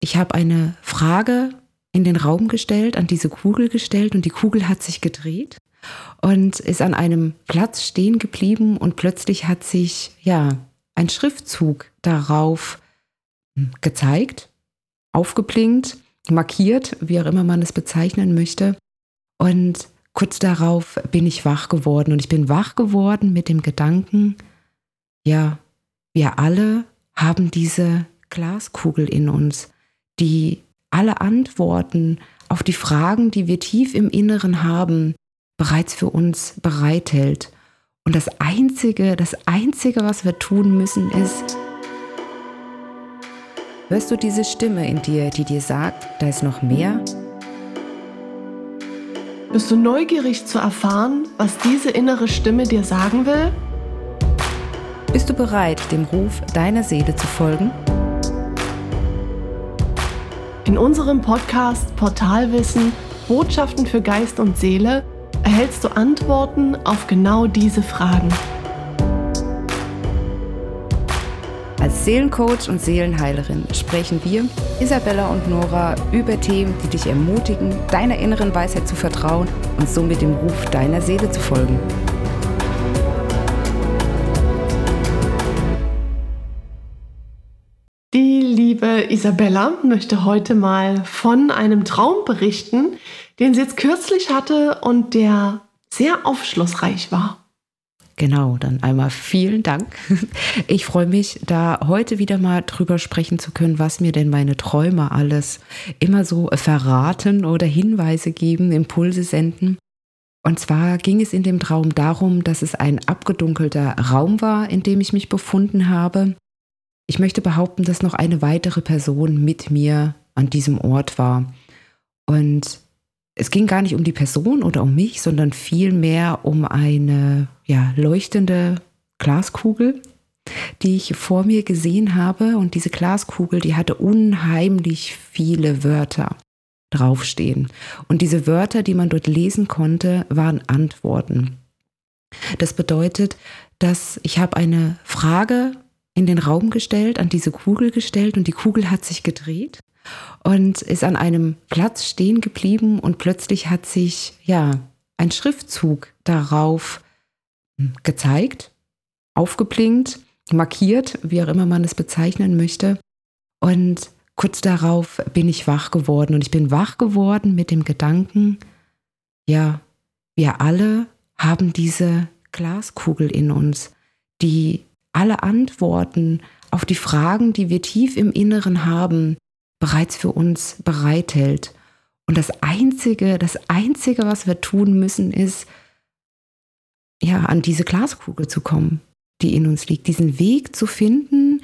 ich habe eine Frage in den Raum gestellt, an diese Kugel gestellt und die Kugel hat sich gedreht und ist an einem Platz stehen geblieben und plötzlich hat sich ja ein Schriftzug darauf gezeigt, aufgeblinkt, markiert, wie auch immer man es bezeichnen möchte. Und kurz darauf bin ich wach geworden und ich bin wach geworden mit dem Gedanken, ja, wir alle haben diese Glaskugel in uns, die alle Antworten auf die Fragen, die wir tief im Inneren haben, bereits für uns bereithält. Und das Einzige, das Einzige, was wir tun müssen, ist, hörst du diese Stimme in dir, die dir sagt, da ist noch mehr? Bist du neugierig zu erfahren, was diese innere Stimme dir sagen will? Bist du bereit, dem Ruf deiner Seele zu folgen? In unserem Podcast Portalwissen Botschaften für Geist und Seele erhältst du Antworten auf genau diese Fragen. Als Seelencoach und Seelenheilerin sprechen wir, Isabella und Nora, über Themen, die dich ermutigen, deiner inneren Weisheit zu vertrauen und somit dem Ruf deiner Seele zu folgen. Isabella möchte heute mal von einem Traum berichten, den sie jetzt kürzlich hatte und der sehr aufschlussreich war. Genau, dann einmal vielen Dank. Ich freue mich, da heute wieder mal drüber sprechen zu können, was mir denn meine Träume alles immer so verraten oder Hinweise geben, Impulse senden. Und zwar ging es in dem Traum darum, dass es ein abgedunkelter Raum war, in dem ich mich befunden habe. Ich möchte behaupten, dass noch eine weitere Person mit mir an diesem Ort war. Und es ging gar nicht um die Person oder um mich, sondern vielmehr um eine ja, leuchtende Glaskugel, die ich vor mir gesehen habe. Und diese Glaskugel, die hatte unheimlich viele Wörter draufstehen. Und diese Wörter, die man dort lesen konnte, waren Antworten. Das bedeutet, dass ich habe eine Frage in den Raum gestellt, an diese Kugel gestellt und die Kugel hat sich gedreht und ist an einem Platz stehen geblieben und plötzlich hat sich ja ein Schriftzug darauf gezeigt, aufgeblinkt, markiert, wie auch immer man es bezeichnen möchte. Und kurz darauf bin ich wach geworden und ich bin wach geworden mit dem Gedanken, ja, wir alle haben diese Glaskugel in uns, die alle Antworten auf die Fragen, die wir tief im Inneren haben, bereits für uns bereithält. Und das Einzige, das Einzige, was wir tun müssen, ist, ja, an diese Glaskugel zu kommen, die in uns liegt, diesen Weg zu finden,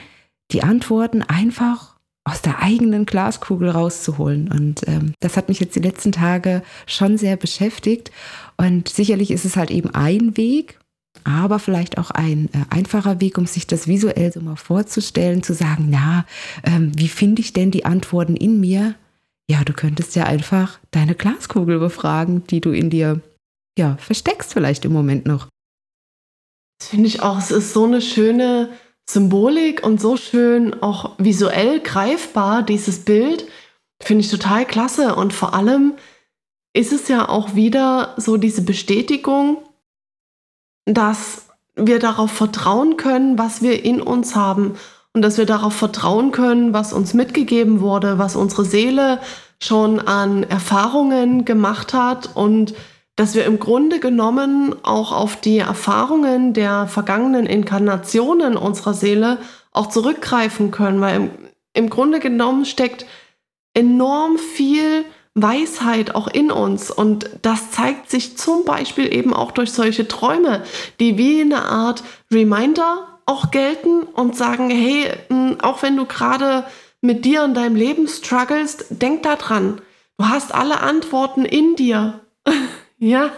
die Antworten einfach aus der eigenen Glaskugel rauszuholen. Und ähm, das hat mich jetzt die letzten Tage schon sehr beschäftigt. Und sicherlich ist es halt eben ein Weg, aber vielleicht auch ein äh, einfacher Weg, um sich das visuell so mal vorzustellen, zu sagen, na, ähm, wie finde ich denn die Antworten in mir? Ja, du könntest ja einfach deine Glaskugel befragen, die du in dir ja versteckst vielleicht im Moment noch. Das finde ich auch, es ist so eine schöne Symbolik und so schön auch visuell greifbar, dieses Bild. Finde ich total klasse. Und vor allem ist es ja auch wieder so diese Bestätigung, dass wir darauf vertrauen können, was wir in uns haben. Und dass wir darauf vertrauen können, was uns mitgegeben wurde, was unsere Seele schon an Erfahrungen gemacht hat. Und dass wir im Grunde genommen auch auf die Erfahrungen der vergangenen Inkarnationen unserer Seele auch zurückgreifen können, weil im, im Grunde genommen steckt enorm viel Weisheit auch in uns. Und das zeigt sich zum Beispiel eben auch durch solche Träume, die wie eine Art Reminder auch gelten und sagen, hey, auch wenn du gerade mit dir und deinem Leben strugglest, denk da dran. Du hast alle Antworten in dir. ja.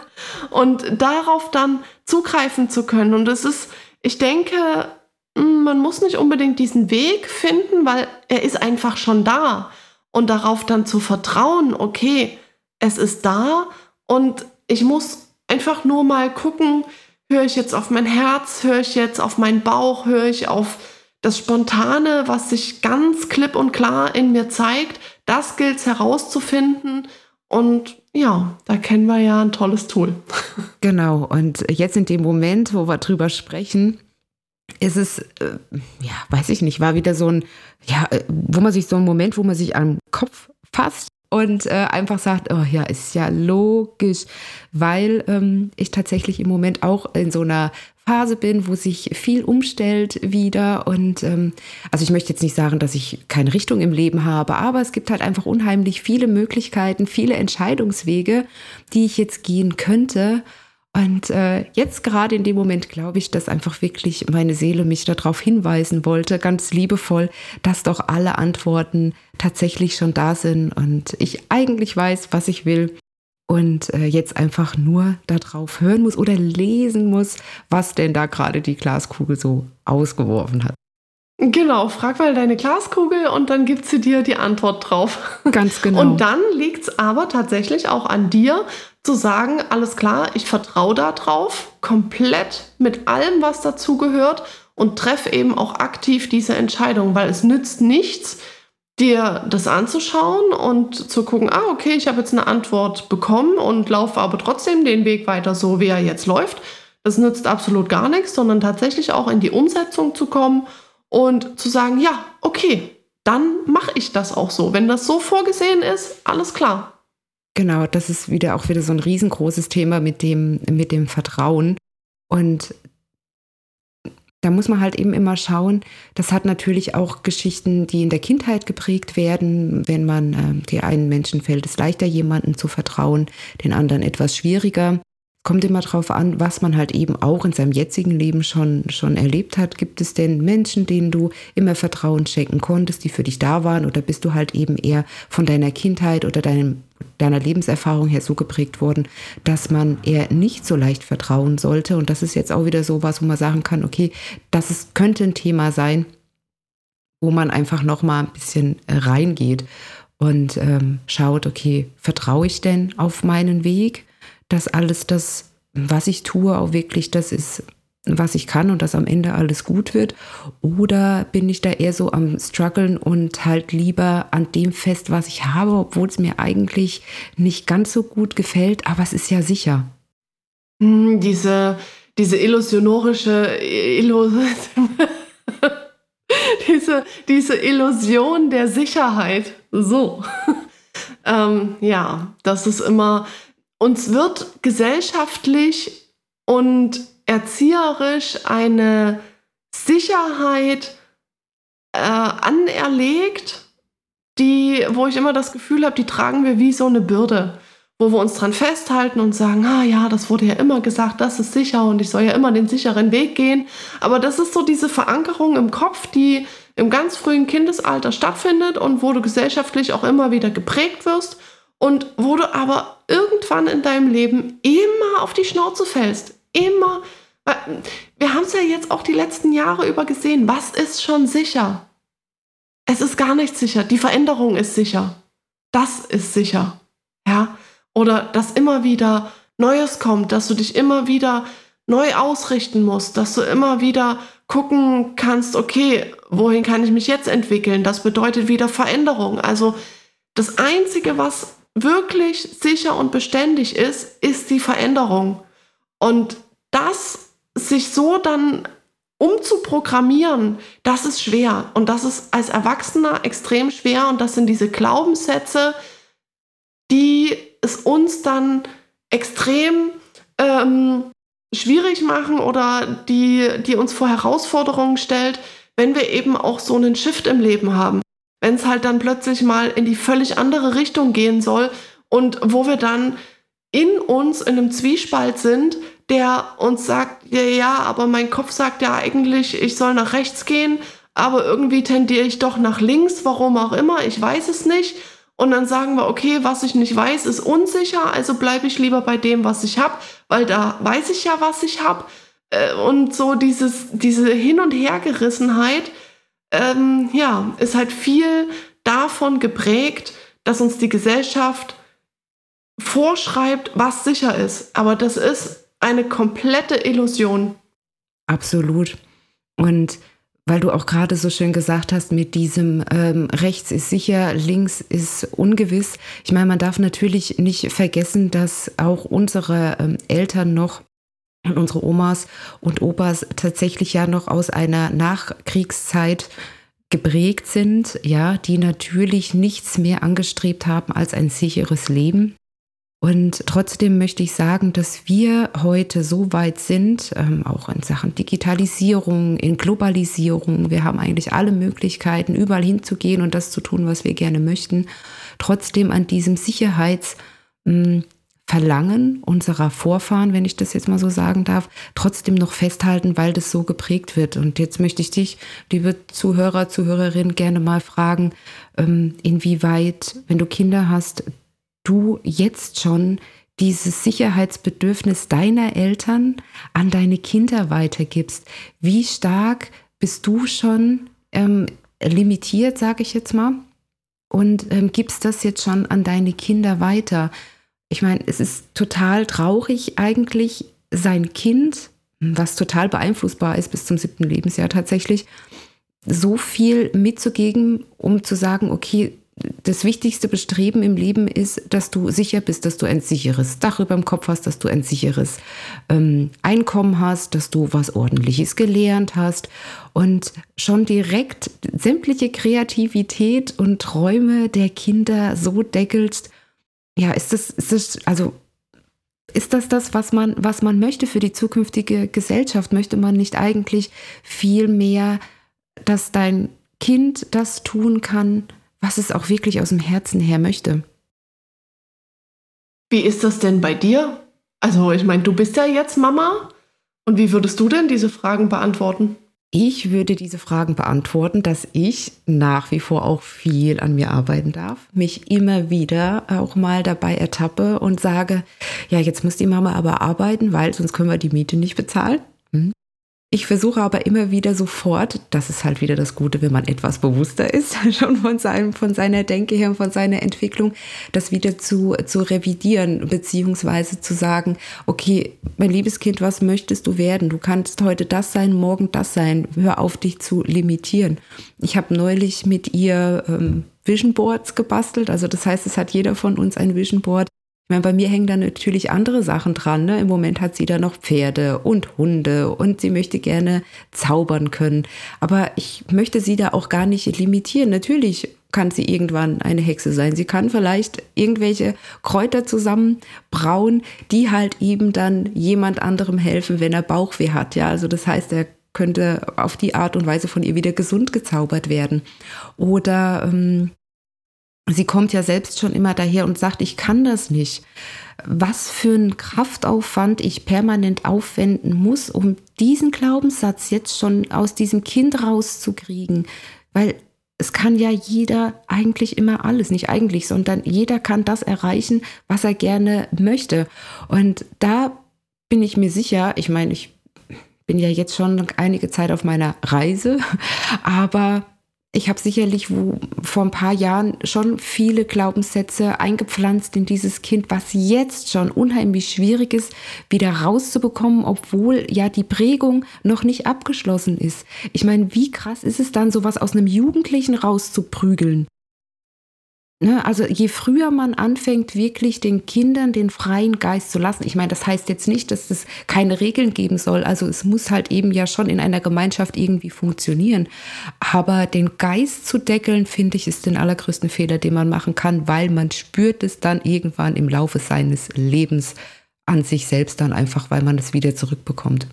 Und darauf dann zugreifen zu können. Und es ist, ich denke, man muss nicht unbedingt diesen Weg finden, weil er ist einfach schon da und darauf dann zu vertrauen, okay, es ist da und ich muss einfach nur mal gucken, höre ich jetzt auf mein Herz, höre ich jetzt auf meinen Bauch, höre ich auf das Spontane, was sich ganz klipp und klar in mir zeigt, das gilt es herauszufinden. Und ja, da kennen wir ja ein tolles Tool. Genau, und jetzt in dem Moment, wo wir drüber sprechen, ist es, äh, ja, weiß ich nicht, war wieder so ein, ja, äh, wo man sich so ein Moment, wo man sich am Kopf fasst und äh, einfach sagt, oh ja, ist ja logisch, weil ähm, ich tatsächlich im Moment auch in so einer Phase bin, wo sich viel umstellt wieder. Und ähm, also ich möchte jetzt nicht sagen, dass ich keine Richtung im Leben habe, aber es gibt halt einfach unheimlich viele Möglichkeiten, viele Entscheidungswege, die ich jetzt gehen könnte. Und äh, jetzt gerade in dem Moment glaube ich, dass einfach wirklich meine Seele mich darauf hinweisen wollte, ganz liebevoll, dass doch alle Antworten tatsächlich schon da sind und ich eigentlich weiß, was ich will und äh, jetzt einfach nur darauf hören muss oder lesen muss, was denn da gerade die Glaskugel so ausgeworfen hat. Genau, frag mal deine Glaskugel und dann gibt sie dir die Antwort drauf. Ganz genau. Und dann liegt es aber tatsächlich auch an dir zu sagen, alles klar, ich vertraue da drauf, komplett mit allem, was dazu gehört und treffe eben auch aktiv diese Entscheidung, weil es nützt nichts, dir das anzuschauen und zu gucken, ah, okay, ich habe jetzt eine Antwort bekommen und laufe aber trotzdem den Weg weiter so, wie er jetzt läuft. Das nützt absolut gar nichts, sondern tatsächlich auch in die Umsetzung zu kommen und zu sagen, ja, okay, dann mache ich das auch so. Wenn das so vorgesehen ist, alles klar. Genau, das ist wieder auch wieder so ein riesengroßes Thema mit dem, mit dem Vertrauen. Und da muss man halt eben immer schauen, das hat natürlich auch Geschichten, die in der Kindheit geprägt werden. Wenn man, äh, die einen Menschen fällt es leichter, jemandem zu vertrauen, den anderen etwas schwieriger. Kommt immer darauf an, was man halt eben auch in seinem jetzigen Leben schon, schon erlebt hat. Gibt es denn Menschen, denen du immer Vertrauen schenken konntest, die für dich da waren? Oder bist du halt eben eher von deiner Kindheit oder deinem deiner Lebenserfahrung her so geprägt worden, dass man eher nicht so leicht vertrauen sollte. Und das ist jetzt auch wieder so was, wo man sagen kann, okay, das ist, könnte ein Thema sein, wo man einfach noch mal ein bisschen äh, reingeht und ähm, schaut, okay, vertraue ich denn auf meinen Weg, dass alles das, was ich tue, auch wirklich das ist, was ich kann und dass am Ende alles gut wird? Oder bin ich da eher so am struggeln und halt lieber an dem fest, was ich habe, obwohl es mir eigentlich nicht ganz so gut gefällt, aber es ist ja sicher. Hm, diese, diese illusionorische Illu diese, diese Illusion der Sicherheit. So. ähm, ja, das ist immer, uns wird gesellschaftlich und erzieherisch eine Sicherheit äh, anerlegt, die, wo ich immer das Gefühl habe, die tragen wir wie so eine Bürde, wo wir uns dran festhalten und sagen, ah ja, das wurde ja immer gesagt, das ist sicher und ich soll ja immer den sicheren Weg gehen. Aber das ist so diese Verankerung im Kopf, die im ganz frühen Kindesalter stattfindet und wo du gesellschaftlich auch immer wieder geprägt wirst und wo du aber irgendwann in deinem Leben immer auf die Schnauze fällst. Immer wir haben es ja jetzt auch die letzten Jahre über gesehen. Was ist schon sicher? Es ist gar nicht sicher. Die Veränderung ist sicher. Das ist sicher. Ja? Oder dass immer wieder Neues kommt, dass du dich immer wieder neu ausrichten musst, dass du immer wieder gucken kannst, okay, wohin kann ich mich jetzt entwickeln? Das bedeutet wieder Veränderung. Also das Einzige, was wirklich sicher und beständig ist, ist die Veränderung. Und das sich so dann umzuprogrammieren, das ist schwer. Und das ist als Erwachsener extrem schwer. Und das sind diese Glaubenssätze, die es uns dann extrem ähm, schwierig machen oder die, die uns vor Herausforderungen stellt, wenn wir eben auch so einen Shift im Leben haben. Wenn es halt dann plötzlich mal in die völlig andere Richtung gehen soll und wo wir dann in uns in einem Zwiespalt sind, der uns sagt, ja, ja, aber mein Kopf sagt ja eigentlich, ich soll nach rechts gehen, aber irgendwie tendiere ich doch nach links, warum auch immer, ich weiß es nicht. Und dann sagen wir, okay, was ich nicht weiß, ist unsicher, also bleibe ich lieber bei dem, was ich habe, weil da weiß ich ja, was ich habe. Äh, und so dieses, diese Hin- und Hergerissenheit, ähm, ja, ist halt viel davon geprägt, dass uns die Gesellschaft vorschreibt, was sicher ist. Aber das ist eine komplette Illusion. Absolut. Und weil du auch gerade so schön gesagt hast, mit diesem ähm, rechts ist sicher, links ist ungewiss. Ich meine, man darf natürlich nicht vergessen, dass auch unsere ähm, Eltern noch und unsere Omas und Opas tatsächlich ja noch aus einer Nachkriegszeit geprägt sind, ja, die natürlich nichts mehr angestrebt haben als ein sicheres Leben. Und trotzdem möchte ich sagen, dass wir heute so weit sind, ähm, auch in Sachen Digitalisierung, in Globalisierung. Wir haben eigentlich alle Möglichkeiten, überall hinzugehen und das zu tun, was wir gerne möchten. Trotzdem an diesem Sicherheitsverlangen hm, unserer Vorfahren, wenn ich das jetzt mal so sagen darf, trotzdem noch festhalten, weil das so geprägt wird. Und jetzt möchte ich dich, liebe Zuhörer, Zuhörerin, gerne mal fragen, ähm, inwieweit, wenn du Kinder hast, du jetzt schon dieses Sicherheitsbedürfnis deiner Eltern an deine Kinder weitergibst. Wie stark bist du schon ähm, limitiert, sage ich jetzt mal, und ähm, gibst das jetzt schon an deine Kinder weiter? Ich meine, es ist total traurig eigentlich, sein Kind, was total beeinflussbar ist bis zum siebten Lebensjahr tatsächlich, so viel mitzugeben, um zu sagen, okay, das wichtigste Bestreben im Leben ist, dass du sicher bist, dass du ein sicheres Dach über dem Kopf hast, dass du ein sicheres ähm, Einkommen hast, dass du was Ordentliches gelernt hast und schon direkt sämtliche Kreativität und Träume der Kinder so deckelst. Ja, ist das, ist das, also ist das das, was man, was man möchte für die zukünftige Gesellschaft? Möchte man nicht eigentlich viel mehr, dass dein Kind das tun kann, was es auch wirklich aus dem Herzen her möchte. Wie ist das denn bei dir? Also ich meine, du bist ja jetzt Mama. Und wie würdest du denn diese Fragen beantworten? Ich würde diese Fragen beantworten, dass ich nach wie vor auch viel an mir arbeiten darf, mich immer wieder auch mal dabei ertappe und sage, ja, jetzt muss die Mama aber arbeiten, weil sonst können wir die Miete nicht bezahlen. Ich versuche aber immer wieder sofort, das ist halt wieder das Gute, wenn man etwas bewusster ist, schon von, seinem, von seiner Denke her und von seiner Entwicklung, das wieder zu, zu revidieren, beziehungsweise zu sagen, okay, mein liebes Kind, was möchtest du werden? Du kannst heute das sein, morgen das sein. Hör auf, dich zu limitieren. Ich habe neulich mit ihr ähm, Vision Boards gebastelt. Also das heißt, es hat jeder von uns ein Vision Board ich meine, bei mir hängen da natürlich andere Sachen dran. Ne? Im Moment hat sie da noch Pferde und Hunde und sie möchte gerne zaubern können. Aber ich möchte sie da auch gar nicht limitieren. Natürlich kann sie irgendwann eine Hexe sein. Sie kann vielleicht irgendwelche Kräuter zusammenbrauen, die halt eben dann jemand anderem helfen, wenn er Bauchweh hat. Ja, also das heißt, er könnte auf die Art und Weise von ihr wieder gesund gezaubert werden. Oder ähm, sie kommt ja selbst schon immer daher und sagt, ich kann das nicht. Was für einen Kraftaufwand ich permanent aufwenden muss, um diesen Glaubenssatz jetzt schon aus diesem Kind rauszukriegen. Weil es kann ja jeder eigentlich immer alles, nicht eigentlich, sondern jeder kann das erreichen, was er gerne möchte. Und da bin ich mir sicher, ich meine, ich bin ja jetzt schon einige Zeit auf meiner Reise, aber ich habe sicherlich wo, vor ein paar Jahren schon viele Glaubenssätze eingepflanzt in dieses Kind, was jetzt schon unheimlich schwierig ist, wieder rauszubekommen, obwohl ja die Prägung noch nicht abgeschlossen ist. Ich meine, wie krass ist es dann, sowas aus einem Jugendlichen rauszuprügeln? Ne, also je früher man anfängt, wirklich den Kindern den freien Geist zu lassen, ich meine, das heißt jetzt nicht, dass es keine Regeln geben soll, also es muss halt eben ja schon in einer Gemeinschaft irgendwie funktionieren, aber den Geist zu deckeln, finde ich, ist den allergrößten Fehler, den man machen kann, weil man spürt es dann irgendwann im Laufe seines Lebens an sich selbst dann einfach, weil man es wieder zurückbekommt.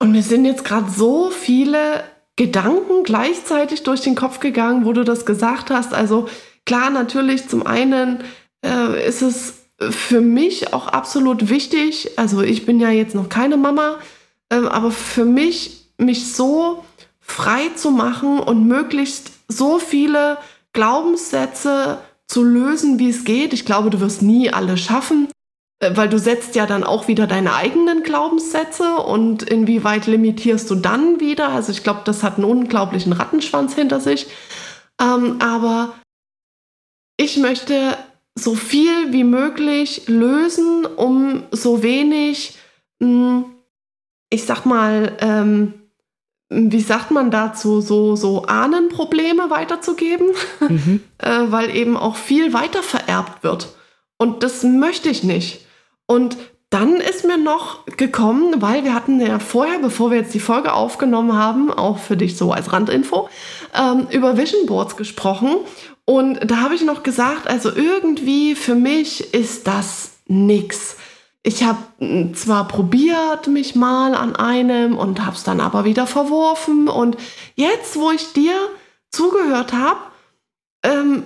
Und mir sind jetzt gerade so viele Gedanken gleichzeitig durch den Kopf gegangen, wo du das gesagt hast. Also klar, natürlich, zum einen äh, ist es für mich auch absolut wichtig, also ich bin ja jetzt noch keine Mama, äh, aber für mich, mich so frei zu machen und möglichst so viele Glaubenssätze zu lösen, wie es geht. Ich glaube, du wirst nie alle schaffen. Äh, weil du setzt ja dann auch wieder deine eigenen Glaubenssätze und inwieweit limitierst du dann wieder? Also ich glaube, das hat einen unglaublichen Rattenschwanz hinter sich. Ähm, aber ich möchte so viel wie möglich lösen, um so wenig, mh, hm, ich sag mal, ähm, wie sagt man dazu, so, so Ahnenprobleme weiterzugeben, mhm. äh, weil eben auch viel weiter vererbt wird. Und das möchte ich nicht. Und dann ist mir noch gekommen, weil wir hatten ja vorher, bevor wir jetzt die Folge aufgenommen haben, auch für dich so als Randinfo, ähm, über Vision Boards gesprochen. Und da habe ich noch gesagt, also irgendwie für mich ist das nix. Ich habe hm, zwar probiert mich mal an einem und habe es dann aber wieder verworfen. Und jetzt, wo ich dir zugehört habe, ähm,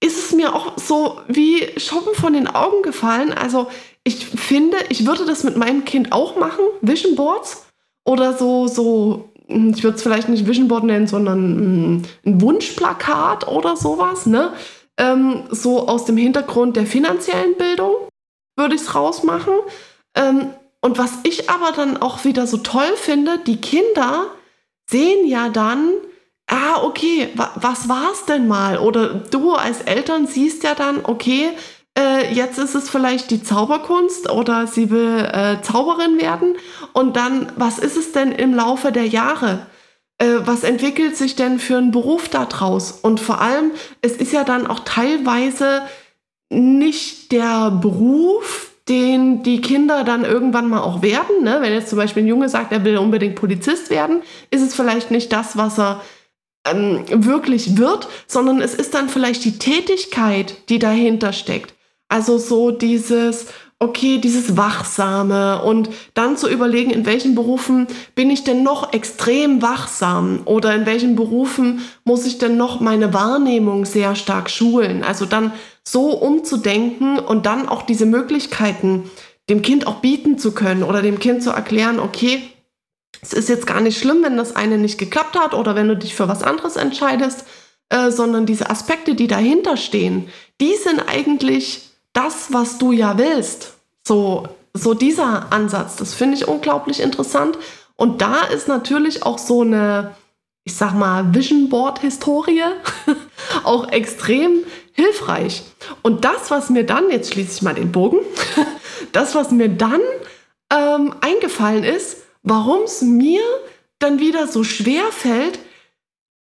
ist es mir auch so wie Schuppen von den Augen gefallen. Also ich finde, ich würde das mit meinem Kind auch machen, Vision Boards oder so, so, hm, ich würde es vielleicht nicht Vision Board nennen, sondern hm, ein Wunschplakat oder sowas, ne? Ähm, so aus dem Hintergrund der finanziellen Bildung würde ich es rausmachen. Ähm, und was ich aber dann auch wieder so toll finde, die Kinder sehen ja dann, ah, okay, wa was es denn mal? Oder du als Eltern siehst ja dann, okay, äh, jetzt ist es vielleicht die Zauberkunst oder sie will äh, Zauberin werden. Und dann, was ist es denn im Laufe der Jahre? Äh, was entwickelt sich denn für einen Beruf daraus? Und vor allem, es ist ja dann auch teilweise nicht der Beruf, den die Kinder dann irgendwann mal auch werden. Ne? Wenn jetzt zum Beispiel ein Junge sagt, er will unbedingt Polizist werden, ist es vielleicht nicht das, was er ähm, wirklich wird, sondern es ist dann vielleicht die Tätigkeit, die dahinter steckt. Also so dieses, okay, dieses Wachsame und dann zu überlegen, in welchen Berufen bin ich denn noch extrem wachsam oder in welchen Berufen muss ich denn noch meine Wahrnehmung sehr stark schulen. Also dann so umzudenken und dann auch diese Möglichkeiten dem Kind auch bieten zu können oder dem Kind zu erklären, okay, es ist jetzt gar nicht schlimm, wenn das eine nicht geklappt hat oder wenn du dich für was anderes entscheidest, äh, sondern diese Aspekte, die dahinter stehen, die sind eigentlich das, was du ja willst. So, so dieser Ansatz, das finde ich unglaublich interessant. Und da ist natürlich auch so eine, ich sag mal, Vision Board Historie auch extrem hilfreich. Und das, was mir dann, jetzt schließe ich mal den Bogen, das, was mir dann ähm, eingefallen ist, warum es mir dann wieder so schwer fällt,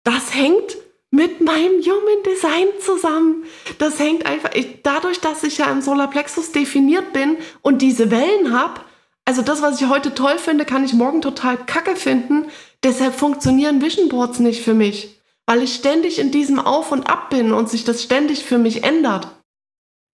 das hängt mit meinem Human Design zusammen. Das hängt einfach, ich, dadurch, dass ich ja im Solarplexus definiert bin und diese Wellen habe, also das, was ich heute toll finde, kann ich morgen total kacke finden. Deshalb funktionieren Vision Boards nicht für mich, weil ich ständig in diesem Auf und Ab bin und sich das ständig für mich ändert.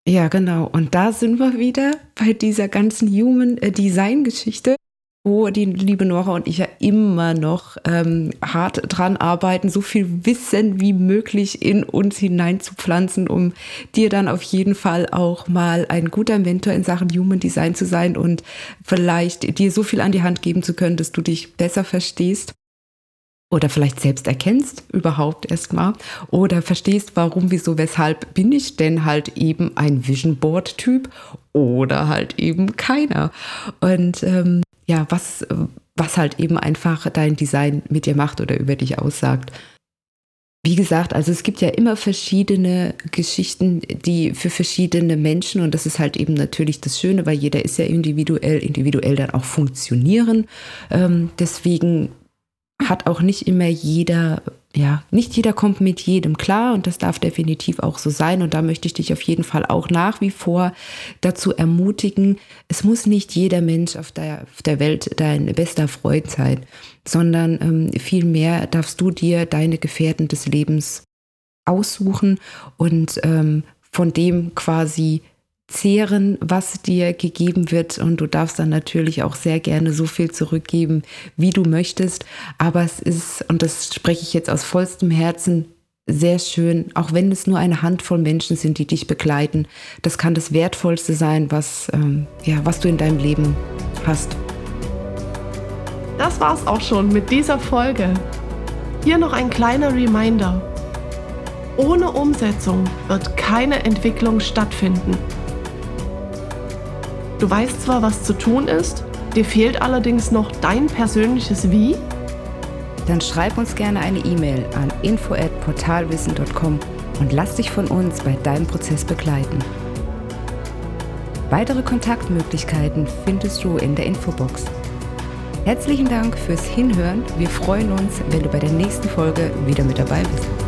Ja, genau. Und da sind wir wieder bei dieser ganzen Human äh, Design Geschichte wo die liebe Nora und ich ja immer noch ähm, hart dran arbeiten, so viel Wissen wie möglich in uns hineinzupflanzen, um dir dann auf jeden Fall auch mal ein guter Mentor in Sachen Human Design zu sein und vielleicht dir so viel an die Hand geben zu können, dass du dich besser verstehst oder vielleicht selbst erkennst überhaupt erstmal oder verstehst, warum, wieso, weshalb bin ich denn halt eben ein Vision Board Typ oder halt eben keiner. Und ähm, ja, was, was halt eben einfach dein Design mit dir macht oder über dich aussagt. Wie gesagt, also es gibt ja immer verschiedene Geschichten, die für verschiedene Menschen, und das ist halt eben natürlich das Schöne, weil jeder ist ja individuell, individuell dann auch funktionieren. Ähm, deswegen hat auch nicht immer jeder ja, nicht jeder kommt mit jedem klar und das darf definitiv auch so sein. Und da möchte ich dich auf jeden Fall auch nach wie vor dazu ermutigen, es muss nicht jeder Mensch auf der, auf der Welt dein bester Freund sein, sondern ähm, vielmehr darfst du dir deine Gefährten des Lebens aussuchen und ähm, von dem quasi zehren, was dir gegeben wird. Und du darfst dann natürlich auch sehr gerne so viel zurückgeben, wie du möchtest. Aber es ist, und das spreche ich jetzt aus vollstem Herzen, sehr schön, auch wenn es nur eine Handvoll Menschen sind, die dich begleiten. Das kann das Wertvollste sein, was, ähm, ja, was du in deinem Leben hast. Das war's auch schon mit dieser Folge. Hier noch ein kleiner Reminder. Ohne Umsetzung wird keine Entwicklung stattfinden. Du weißt zwar, was zu tun ist, dir fehlt allerdings noch dein persönliches Wie? Dann schreib uns gerne eine E-Mail an info@portalwissen.com und lass dich von uns bei deinem Prozess begleiten. Weitere Kontaktmöglichkeiten findest du in der Infobox. Herzlichen Dank fürs Hinhören. Wir freuen uns, wenn du bei der nächsten Folge wieder mit dabei bist.